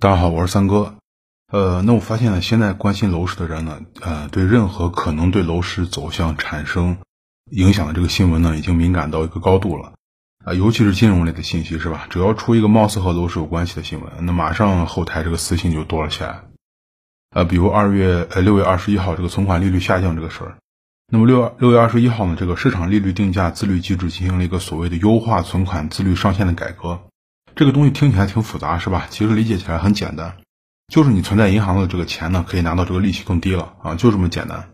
大家好，我是三哥。呃，那我发现呢，现在关心楼市的人呢，呃，对任何可能对楼市走向产生影响的这个新闻呢，已经敏感到一个高度了。啊，尤其是金融类的信息，是吧？只要出一个貌似和楼市有关系的新闻，那马上后台这个私信就多了起来。呃，比如二月呃六月二十一号这个存款利率下降这个事儿，那么六六月二十一号呢，这个市场利率定价自律机制进行了一个所谓的优化存款自律上限的改革。这个东西听起来挺复杂，是吧？其实理解起来很简单，就是你存在银行的这个钱呢，可以拿到这个利息更低了啊，就这么简单。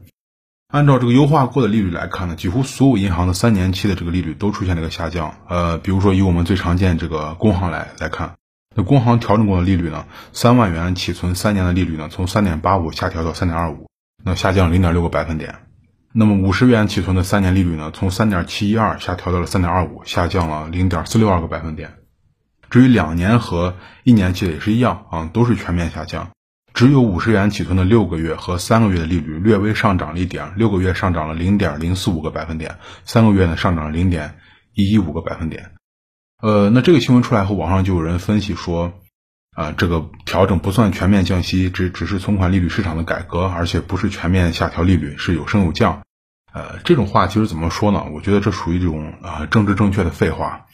按照这个优化过的利率来看呢，几乎所有银行的三年期的这个利率都出现了一个下降。呃，比如说以我们最常见这个工行来来看，那工行调整过的利率呢，三万元起存三年的利率呢，从三点八五下调到三点二五，那下降零点六个百分点。那么五十元起存的三年利率呢，从三点七一二下调到了三点二五，下降了零点四六二个百分点。至于两年和一年期的也是一样啊，都是全面下降。只有五十元起存的六个月和三个月的利率略微上涨了一点，六个月上涨了零点零四五个百分点，三个月呢上涨了零点一一五个百分点。呃，那这个新闻出来后，网上就有人分析说，啊，这个调整不算全面降息，只只是存款利率市场的改革，而且不是全面下调利率，是有升有降。呃，这种话其实怎么说呢？我觉得这属于这种啊政治正确的废话。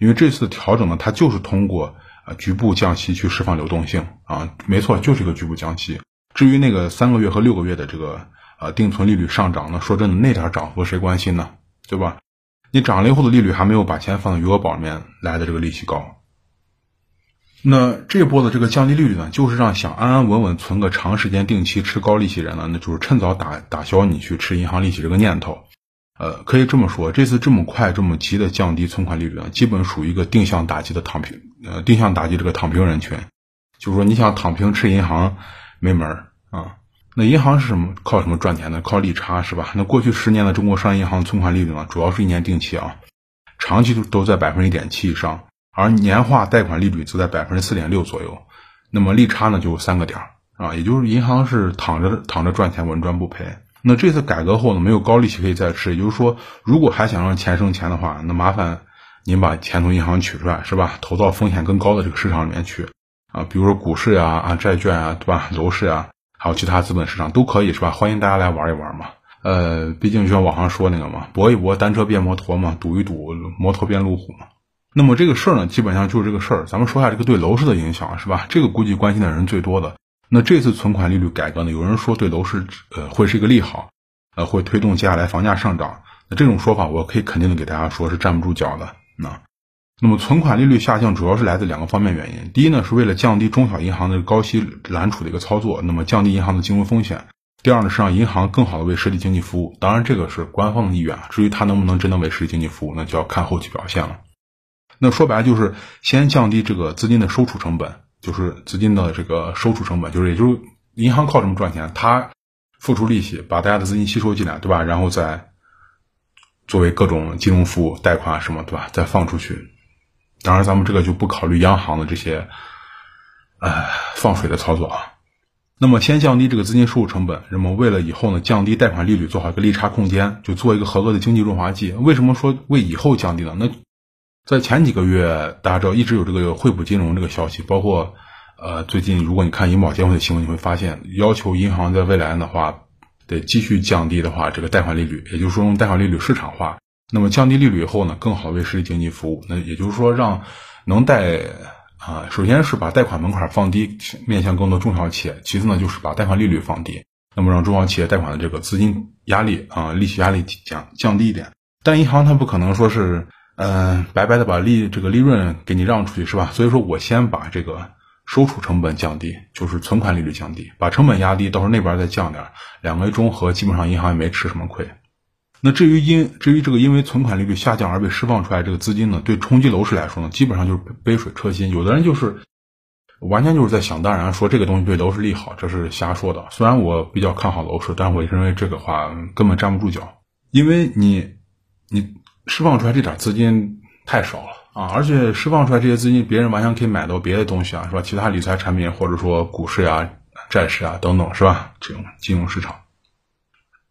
因为这次调整呢，它就是通过啊局部降息去释放流动性啊，没错，就是一个局部降息。至于那个三个月和六个月的这个呃定存利率上涨呢，说真的，那点涨幅谁关心呢？对吧？你涨了以后的利率还没有把钱放到余额宝里面来的这个利息高。那这波的这个降低利率呢，就是让想安安稳稳存个长时间定期吃高利息人呢，那就是趁早打打消你去吃银行利息这个念头。呃，可以这么说，这次这么快、这么急的降低存款利率呢，基本属于一个定向打击的躺平，呃，定向打击这个躺平人群。就是说，你想躺平吃银行，没门儿啊。那银行是什么？靠什么赚钱呢？靠利差是吧？那过去十年的中国商业银行存款利率呢，主要是一年定期啊，长期都都在百分之一点七以上，而年化贷款利率则在百分之四点六左右。那么利差呢，就三个点儿啊，也就是银行是躺着躺着赚钱，稳赚不赔。那这次改革后呢，没有高利息可以再吃，也就是说，如果还想让钱生钱的话，那麻烦您把钱从银行取出来，是吧？投到风险更高的这个市场里面去，啊，比如说股市呀、啊债券啊，对吧？楼市啊，还有其他资本市场都可以，是吧？欢迎大家来玩一玩嘛。呃，毕竟就像网上说那个嘛，搏一搏，单车变摩托嘛，赌一赌，摩托变路虎嘛。那么这个事儿呢，基本上就是这个事儿。咱们说一下这个对楼市的影响，是吧？这个估计关心的人最多的。那这次存款利率改革呢？有人说对楼市呃会是一个利好，呃会推动接下来房价上涨。那这种说法我可以肯定的给大家说是站不住脚的。那那么存款利率下降主要是来自两个方面原因。第一呢是为了降低中小银行的高息揽储的一个操作，那么降低银行的金融风险。第二呢是让银行更好的为实体经济服务。当然这个是官方的意愿，至于它能不能真的为实体经济服务，那就要看后期表现了。那说白了就是先降低这个资金的收储成本。就是资金的这个收储成本，就是也就是银行靠什么赚钱？它付出利息，把大家的资金吸收进来，对吧？然后再作为各种金融服务、贷款什么，对吧？再放出去。当然，咱们这个就不考虑央行的这些，呃，放水的操作啊。那么，先降低这个资金收入成本，那么为了以后呢，降低贷款利率，做好一个利差空间，就做一个合格的经济润滑剂。为什么说为以后降低呢？那在前几个月，大家知道一直有这个惠普金融这个消息，包括，呃，最近如果你看银保监会的新闻，你会发现要求银行在未来的话，得继续降低的话，这个贷款利率，也就是说用贷款利率市场化。那么降低利率以后呢，更好为实体经济服务。那也就是说，让能贷啊，首先是把贷款门槛放低，面向更多中小企业；其次呢，就是把贷款利率放低，那么让中小企业贷款的这个资金压力啊，利息压力降降低一点。但银行它不可能说是。嗯，白白的把利这个利润给你让出去是吧？所以说我先把这个收储成本降低，就是存款利率降低，把成本压低，到时候那边再降点，两个中和，基本上银行也没吃什么亏。那至于因至于这个因为存款利率下降而被释放出来这个资金呢，对冲击楼市来说呢，基本上就是杯水车薪。有的人就是完全就是在想当然，说这个东西对楼市利好，这是瞎说的。虽然我比较看好楼市，但我认为这个话根本站不住脚，因为你你。释放出来这点资金太少了啊！而且释放出来这些资金，别人完全可以买到别的东西啊，是吧？其他理财产品，或者说股市呀、债市啊等等，是吧？这种金融市场。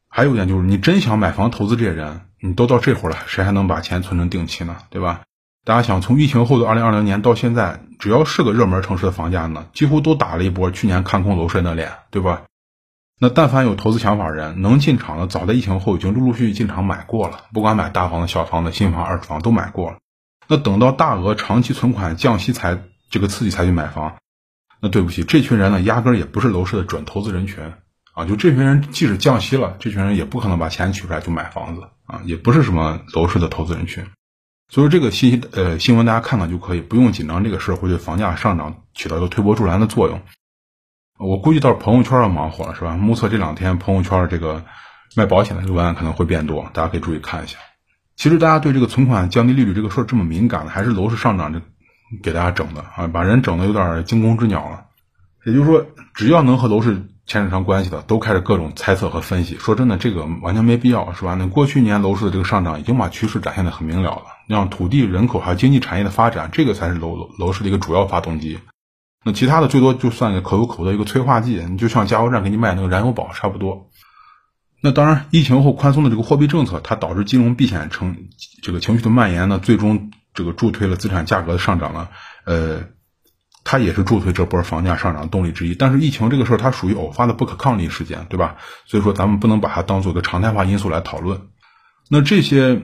还有一点就是，你真想买房投资，这些人，你都到这会儿了，谁还能把钱存成定期呢？对吧？大家想，从疫情后的二零二零年到现在，只要是个热门城市的房价呢，几乎都打了一波去年看空楼市的脸，对吧？那但凡有投资想法的人能进场的，早在疫情后已经陆陆续续进场买过了，不管买大房子、小房子、新房、二手房都买过了。那等到大额长期存款降息才这个刺激才去买房，那对不起，这群人呢，压根儿也不是楼市的准投资人群啊！就这群人，即使降息了，这群人也不可能把钱取出来就买房子啊，也不是什么楼市的投资人群。所以这个信息呃新闻大家看看就可以，不用紧张，这个事儿会对房价上涨起到一个推波助澜的作用。我估计到朋友圈要忙活了，是吧？目测这两天朋友圈这个卖保险的这个文案可能会变多，大家可以注意看一下。其实大家对这个存款降低利率这个事儿这么敏感的，还是楼市上涨这给大家整的啊，把人整的有点惊弓之鸟了。也就是说，只要能和楼市牵扯上关系的，都开始各种猜测和分析。说真的，这个完全没必要，是吧？那过去年楼市的这个上涨已经把趋势展现的很明了了，让土地、人口还有经济产业的发展，这个才是楼楼市的一个主要发动机。那其他的最多就算个可有可无的一个催化剂，你就像加油站给你卖那个燃油宝差不多。那当然，疫情后宽松的这个货币政策，它导致金融避险成这个情绪的蔓延呢，最终这个助推了资产价格的上涨呢。呃，它也是助推这波房价上涨动力之一。但是疫情这个事儿，它属于偶发的不可抗力事件，对吧？所以说咱们不能把它当做一个常态化因素来讨论。那这些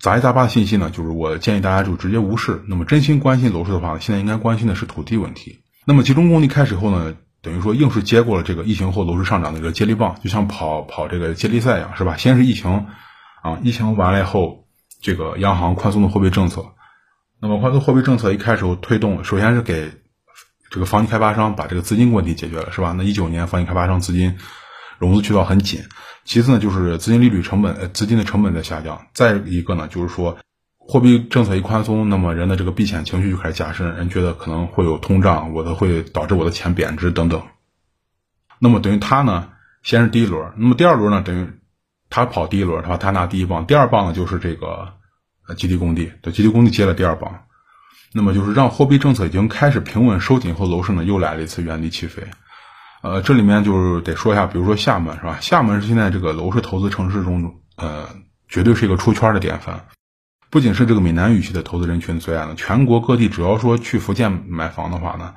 杂七杂八的信息呢，就是我建议大家就直接无视。那么真心关心楼市的话，现在应该关心的是土地问题。那么集中供地开始后呢？等于说硬是接过了这个疫情后楼市上涨的这个接力棒，就像跑跑这个接力赛一样，是吧？先是疫情，啊，疫情完了以后，这个央行宽松的货币政策，那么宽松货币政策一开始推动，首先是给这个房地开发商把这个资金问题解决了，是吧？那一九年房地开发商资金融资渠道很紧，其次呢就是资金利率成本，呃，资金的成本在下降，再一个呢就是说。货币政策一宽松，那么人的这个避险情绪就开始加深，人觉得可能会有通胀，我的会导致我的钱贬值等等。那么等于他呢，先是第一轮，那么第二轮呢，等于他跑第一轮，他他拿第一棒，第二棒呢就是这个呃集体工地，对集体工地接了第二棒，那么就是让货币政策已经开始平稳收紧后，楼市呢又来了一次原地起飞。呃，这里面就是得说一下，比如说厦门是吧？厦门是现在这个楼市投资城市中，呃，绝对是一个出圈的典范。不仅是这个闽南语系的投资人群最爱呢，全国各地只要说去福建买房的话呢，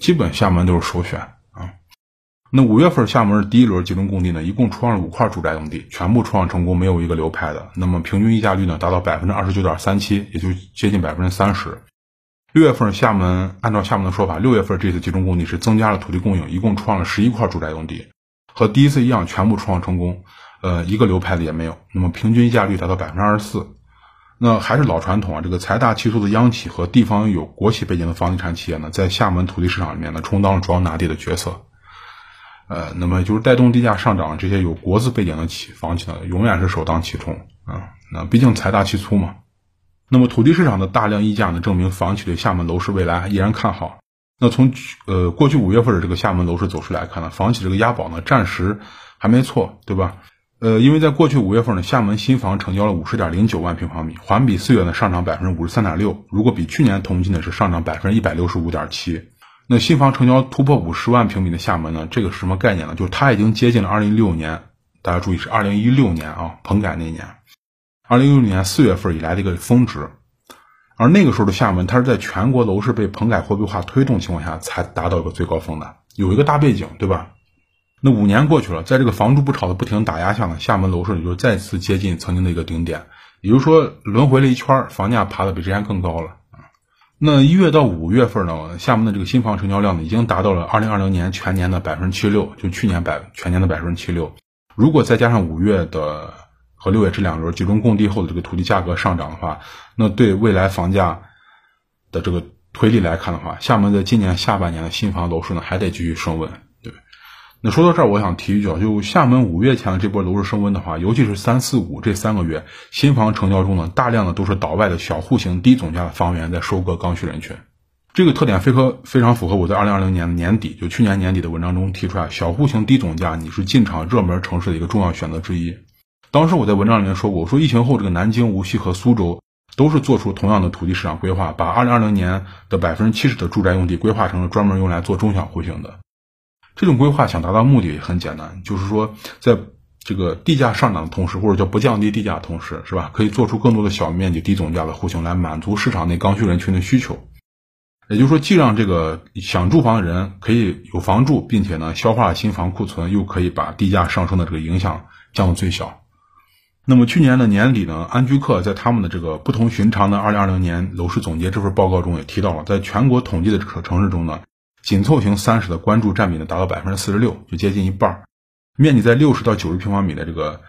基本厦门都是首选啊。那五月份厦门第一轮集中供地呢，一共出让了五块住宅用地，全部出让成功，没有一个流拍的。那么平均溢价率呢，达到百分之二十九点三七，也就接近百分之三十。六月份厦门按照厦门的说法，六月份这次集中供地是增加了土地供应，一共出让了十一块住宅用地，和第一次一样，全部出让成功，呃，一个流拍的也没有。那么平均溢价率达到百分之二十四。那还是老传统啊，这个财大气粗的央企和地方有国企背景的房地产企业呢，在厦门土地市场里面呢，充当了主要拿地的角色。呃，那么就是带动地价上涨这些有国资背景的企房企呢，永远是首当其冲啊。那毕竟财大气粗嘛。那么土地市场的大量溢价呢，证明房企对厦门楼市未来依然看好。那从呃过去五月份的这个厦门楼市走势来看呢，房企这个押宝呢，暂时还没错，对吧？呃，因为在过去五月份呢，厦门新房成交了五十点零九万平方米，环比四月呢上涨百分之五十三点六。如果比去年同期呢是上涨百分之一百六十五点七。那新房成交突破五十万平米的厦门呢，这个是什么概念呢？就是它已经接近了二零一六年，大家注意是二零一六年啊，棚改那年，二零一六年四月份以来的一个峰值。而那个时候的厦门，它是在全国楼市被棚改货币化推动情况下才达到一个最高峰的，有一个大背景，对吧？那五年过去了，在这个房住不炒的不停打压下呢，厦门楼市也就再次接近曾经的一个顶点，也就是说轮回了一圈，房价爬的比之前更高了。那一月到五月份呢，厦门的这个新房成交量呢，已经达到了二零二零年全年的百分之七十六，就去年百全年的百分之七十六。如果再加上五月的和六月这两轮集中供地后的这个土地价格上涨的话，那对未来房价的这个推力来看的话，厦门在今年下半年的新房楼市呢，还得继续升温。那说到这儿，我想提一句啊，就厦门五月前的这波楼市升温的话，尤其是三四五这三个月，新房成交中呢，大量的都是岛外的小户型低总价的房源在收割刚需人群。这个特点非常非常符合我在二零二零年年底，就去年年底的文章中提出来，小户型低总价你是进场热门城市的一个重要选择之一。当时我在文章里面说过，我说疫情后这个南京、无锡和苏州都是做出同样的土地市场规划，把二零二零年的百分之七十的住宅用地规划成了专门用来做中小户型的。这种规划想达到目的也很简单，就是说，在这个地价上涨的同时，或者叫不降低地价的同时，是吧？可以做出更多的小面积、低总价的户型来满足市场内刚需人群的需求。也就是说，既让这个想住房的人可以有房住，并且呢消化新房库存，又可以把地价上升的这个影响降到最小。那么去年的年底呢，安居客在他们的这个不同寻常的二零二零年楼市总结这份报告中也提到了，在全国统计的城市中呢，紧凑型三室的关注占比呢达到百分之四十六，就接近一半儿。面积在六十到九十平方米的这个，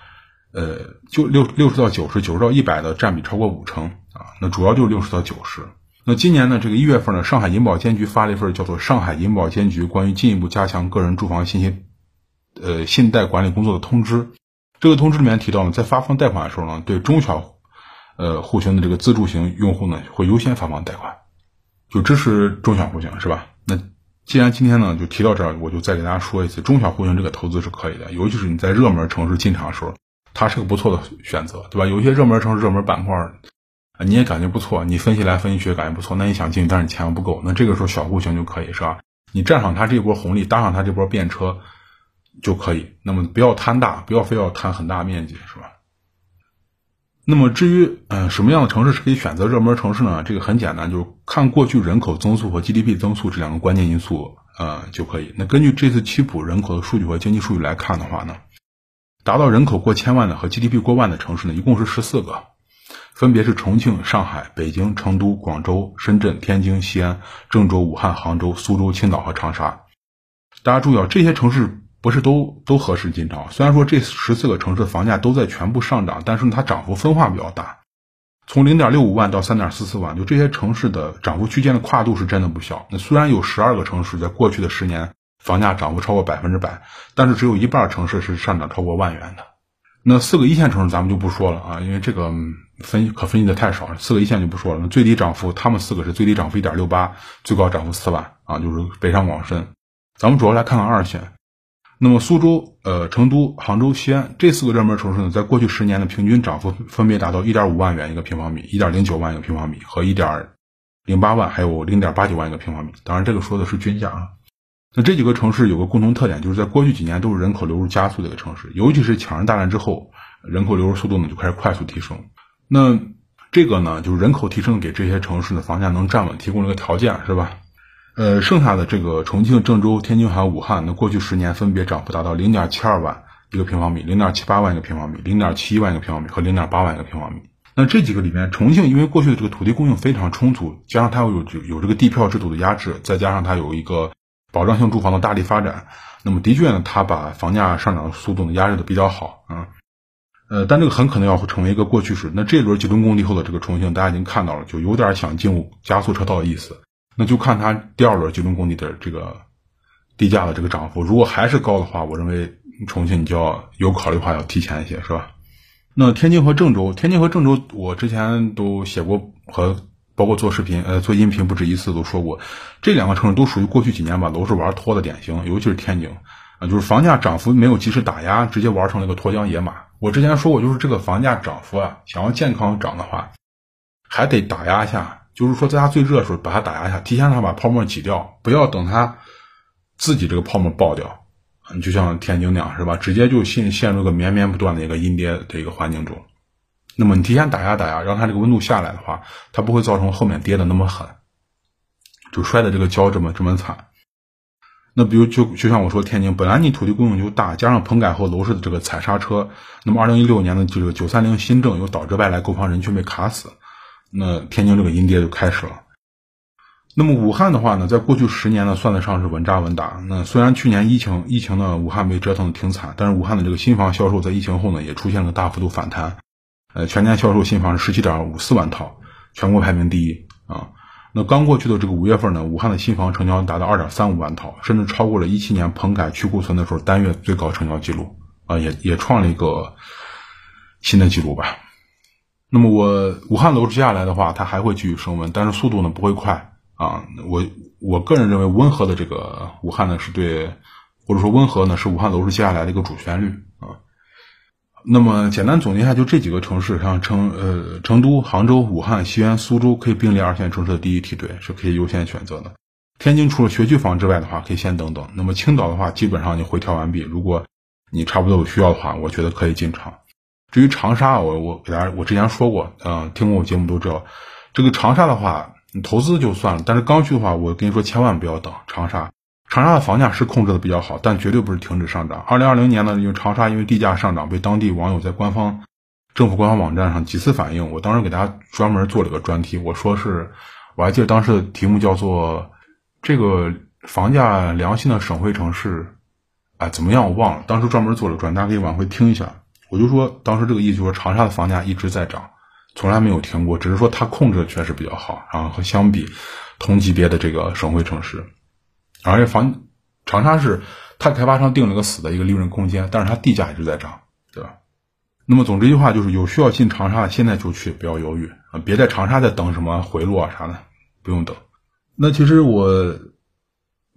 呃，就六六十到九十、九十到一百的占比超过五成啊。那主要就是六十到九十。那今年呢，这个一月份呢，上海银保监局发了一份叫做《上海银保监局关于进一步加强个人住房信息，呃，信贷管理工作的通知》。这个通知里面提到呢，在发放贷款的时候呢，对中小，呃，户型的这个自住型用户呢，会优先发放贷款，就支持中小户型，是吧？那既然今天呢就提到这儿，我就再给大家说一次，中小户型这个投资是可以的，尤其是你在热门城市进场的时候，它是个不错的选择，对吧？有些热门城市、热门板块。你也感觉不错，你分析来分析去感觉不错，那你想进，但是你钱不够，那这个时候小户型就可以是吧？你站上它这波红利，搭上它这波便车就可以。那么不要贪大，不要非要贪很大面积，是吧？那么至于嗯什么样的城市是可以选择热门城市呢？这个很简单，就是看过去人口增速和 GDP 增速这两个关键因素呃就可以。那根据这次七普人口的数据和经济数据来看的话呢，达到人口过千万的和 GDP 过万的城市呢，一共是十四个。分别是重庆、上海、北京、成都、广州、深圳、天津、西安、郑州、武汉、杭州、苏州、青岛和长沙。大家注意啊，这些城市不是都都合适进场。虽然说这十四个城市的房价都在全部上涨，但是，它涨幅分化比较大，从零点六五万到三点四四万，就这些城市的涨幅区间的跨度是真的不小。那虽然有十二个城市在过去的十年房价涨幅超过百分之百，但是只有一半城市是上涨超过万元的。那四个一线城市咱们就不说了啊，因为这个。分可分析的太少了，四个一线就不说了。那最低涨幅，他们四个是最低涨幅一点六八，最高涨幅四万啊，就是北上广深。咱们主要来看看二线。那么苏州、呃成都、杭州、西安这四个热门城市呢，在过去十年的平均涨幅分别达到一点五万元一个平方米、一点零九万一个平方米和一点零八万，还有零点八九万一个平方米。当然，这个说的是均价啊。那这几个城市有个共同特点，就是在过去几年都是人口流入加速的一个城市，尤其是抢人大战之后，人口流入速度呢就开始快速提升。那这个呢，就是人口提升给这些城市的房价能站稳提供了个条件，是吧？呃，剩下的这个重庆、郑州、天津还有武汉，那过去十年分别涨幅达到零点七二万一个平方米、零点七八万一个平方米、零点七一万一个平方米和零点八万一个平方米。那这几个里面，重庆因为过去的这个土地供应非常充足，加上它有有这个地票制度的压制，再加上它有一个保障性住房的大力发展，那么的确呢，它把房价上涨的速度呢压制的比较好啊。呃，但这个很可能要成为一个过去式。那这轮集中供地后的这个重庆，大家已经看到了，就有点想进入加速车道的意思。那就看它第二轮集中供地的这个地价的这个涨幅，如果还是高的话，我认为重庆你就要有考虑的话要提前一些，是吧？那天津和郑州，天津和郑州，我之前都写过和包括做视频，呃，做音频不止一次都说过，这两个城市都属于过去几年把楼市玩脱的典型，尤其是天津啊，就是房价涨幅没有及时打压，直接玩成了一个脱缰野马。我之前说过，就是这个房价涨幅啊，想要健康涨的话，还得打压一下。就是说，在它最热的时候把它打压一下，提前让它把泡沫挤掉，不要等它自己这个泡沫爆掉。你就像天津那样，是吧？直接就陷陷入个绵绵不断的一个阴跌的一个环境中。那么你提前打压打压，让它这个温度下来的话，它不会造成后面跌的那么狠，就摔的这个跤这么这么惨。那比如就就像我说，天津本来你土地供应就大，加上棚改后楼市的这个踩刹车，那么二零一六年的这个九三零新政又导致外来购房人群被卡死，那天津这个阴跌就开始了。那么武汉的话呢，在过去十年呢，算得上是稳扎稳打。那虽然去年疫情疫情呢，武汉被折腾的挺惨，但是武汉的这个新房销售在疫情后呢，也出现了大幅度反弹。呃，全年销售新房是十七点五四万套，全国排名第一啊。那刚过去的这个五月份呢，武汉的新房成交达到二点三五万套，甚至超过了一七年棚改去库存的时候单月最高成交记录啊，也也创了一个新的记录吧。那么我武汉楼市接下来的话，它还会继续升温，但是速度呢不会快啊。我我个人认为温和的这个武汉呢是对，或者说温和呢是武汉楼市接下来的一个主旋律啊。那么简单总结一下，就这几个城市，像成呃成都、杭州、武汉、西安、苏州，可以并列二线城市的第一梯队，是可以优先选择的。天津除了学区房之外的话，可以先等等。那么青岛的话，基本上你回调完毕。如果你差不多有需要的话，我觉得可以进场。至于长沙，我我给大家我之前说过，嗯，听过我节目都知道，这个长沙的话，你投资就算了，但是刚需的话，我跟你说千万不要等长沙。长沙的房价是控制的比较好，但绝对不是停止上涨。二零二零年呢，因为长沙因为地价上涨，被当地网友在官方政府官方网站上几次反映。我当时给大家专门做了个专题，我说是，我还记得当时的题目叫做“这个房价良心的省会城市”，啊，怎么样我忘了。当时专门做了专，大家可以往回听一下。我就说当时这个意思就是长沙的房价一直在涨，从来没有停过，只是说它控制的确实比较好，然后和相比同级别的这个省会城市。而且房长沙是它开发商定了个死的一个利润空间，但是它地价一直在涨，对吧？那么总之一句话就是，有需要进长沙的，现在就去，不要犹豫啊！别在长沙再等什么回落啊啥的，不用等。那其实我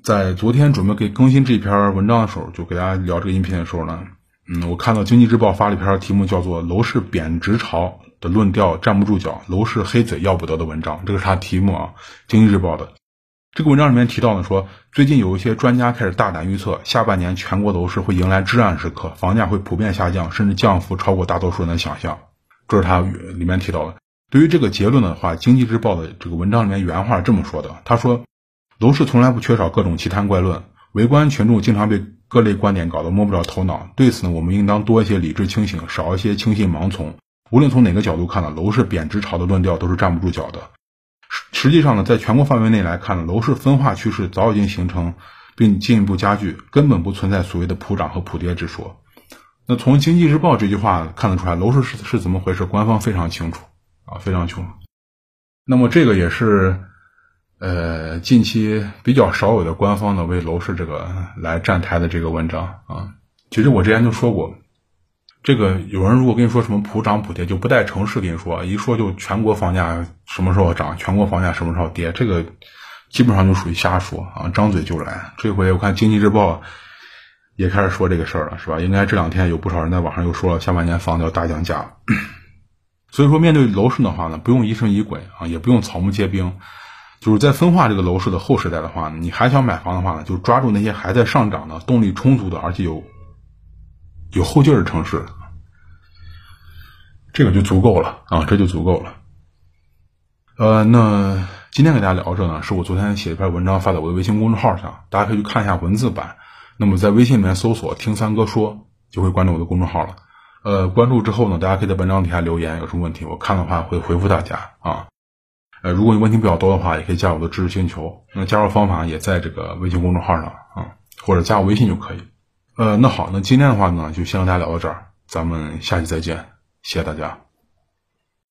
在昨天准备给更新这篇文章的时候，就给大家聊这个音频的时候呢，嗯，我看到经济日报发了一篇题目叫做《楼市贬值潮的论调站不住脚，楼市黑嘴要不得》的文章，这个是它题目啊，经济日报的。这个文章里面提到呢，说最近有一些专家开始大胆预测，下半年全国楼市会迎来至暗时刻，房价会普遍下降，甚至降幅超过大多数人的想象。这是他里面提到的。对于这个结论的话，《经济日报》的这个文章里面原话是这么说的：他说，楼市从来不缺少各种奇谈怪论，围观群众经常被各类观点搞得摸不着头脑。对此呢，我们应当多一些理智清醒，少一些轻信盲从。无论从哪个角度看呢，楼市贬值潮的论调都是站不住脚的。实际上呢，在全国范围内来看呢，楼市分化趋势早已经形成，并进一步加剧，根本不存在所谓的普涨和普跌之说。那从《经济日报》这句话看得出来，楼市是是怎么回事？官方非常清楚啊，非常清楚。那么这个也是，呃，近期比较少有的官方的为楼市这个来站台的这个文章啊。其实我之前就说过。这个有人如果跟你说什么普涨普跌，就不带城市跟你说，一说就全国房价什么时候涨，全国房价什么时候跌，这个基本上就属于瞎说啊，张嘴就来。这回我看经济日报也开始说这个事儿了，是吧？应该这两天有不少人在网上又说了，下半年房子要大降价。所以说，面对楼市的话呢，不用疑神疑鬼啊，也不用草木皆兵，就是在分化这个楼市的后时代的话呢，你还想买房的话呢，就抓住那些还在上涨的、动力充足的，而且有。有后劲儿的城市，这个就足够了啊，这就足够了。呃，那今天给大家聊这呢，是我昨天写一篇文章发在我的微信公众号上，大家可以去看一下文字版。那么在微信里面搜索“听三哥说”，就会关注我的公众号了。呃，关注之后呢，大家可以在文章底下留言，有什么问题我看的话会回复大家啊。呃，如果你问题比较多的话，也可以加我的知识星球，那加入方法也在这个微信公众号上啊，或者加我微信就可以。呃，那好，那今天的话呢，就先和大家聊到这儿，咱们下期再见，谢谢大家。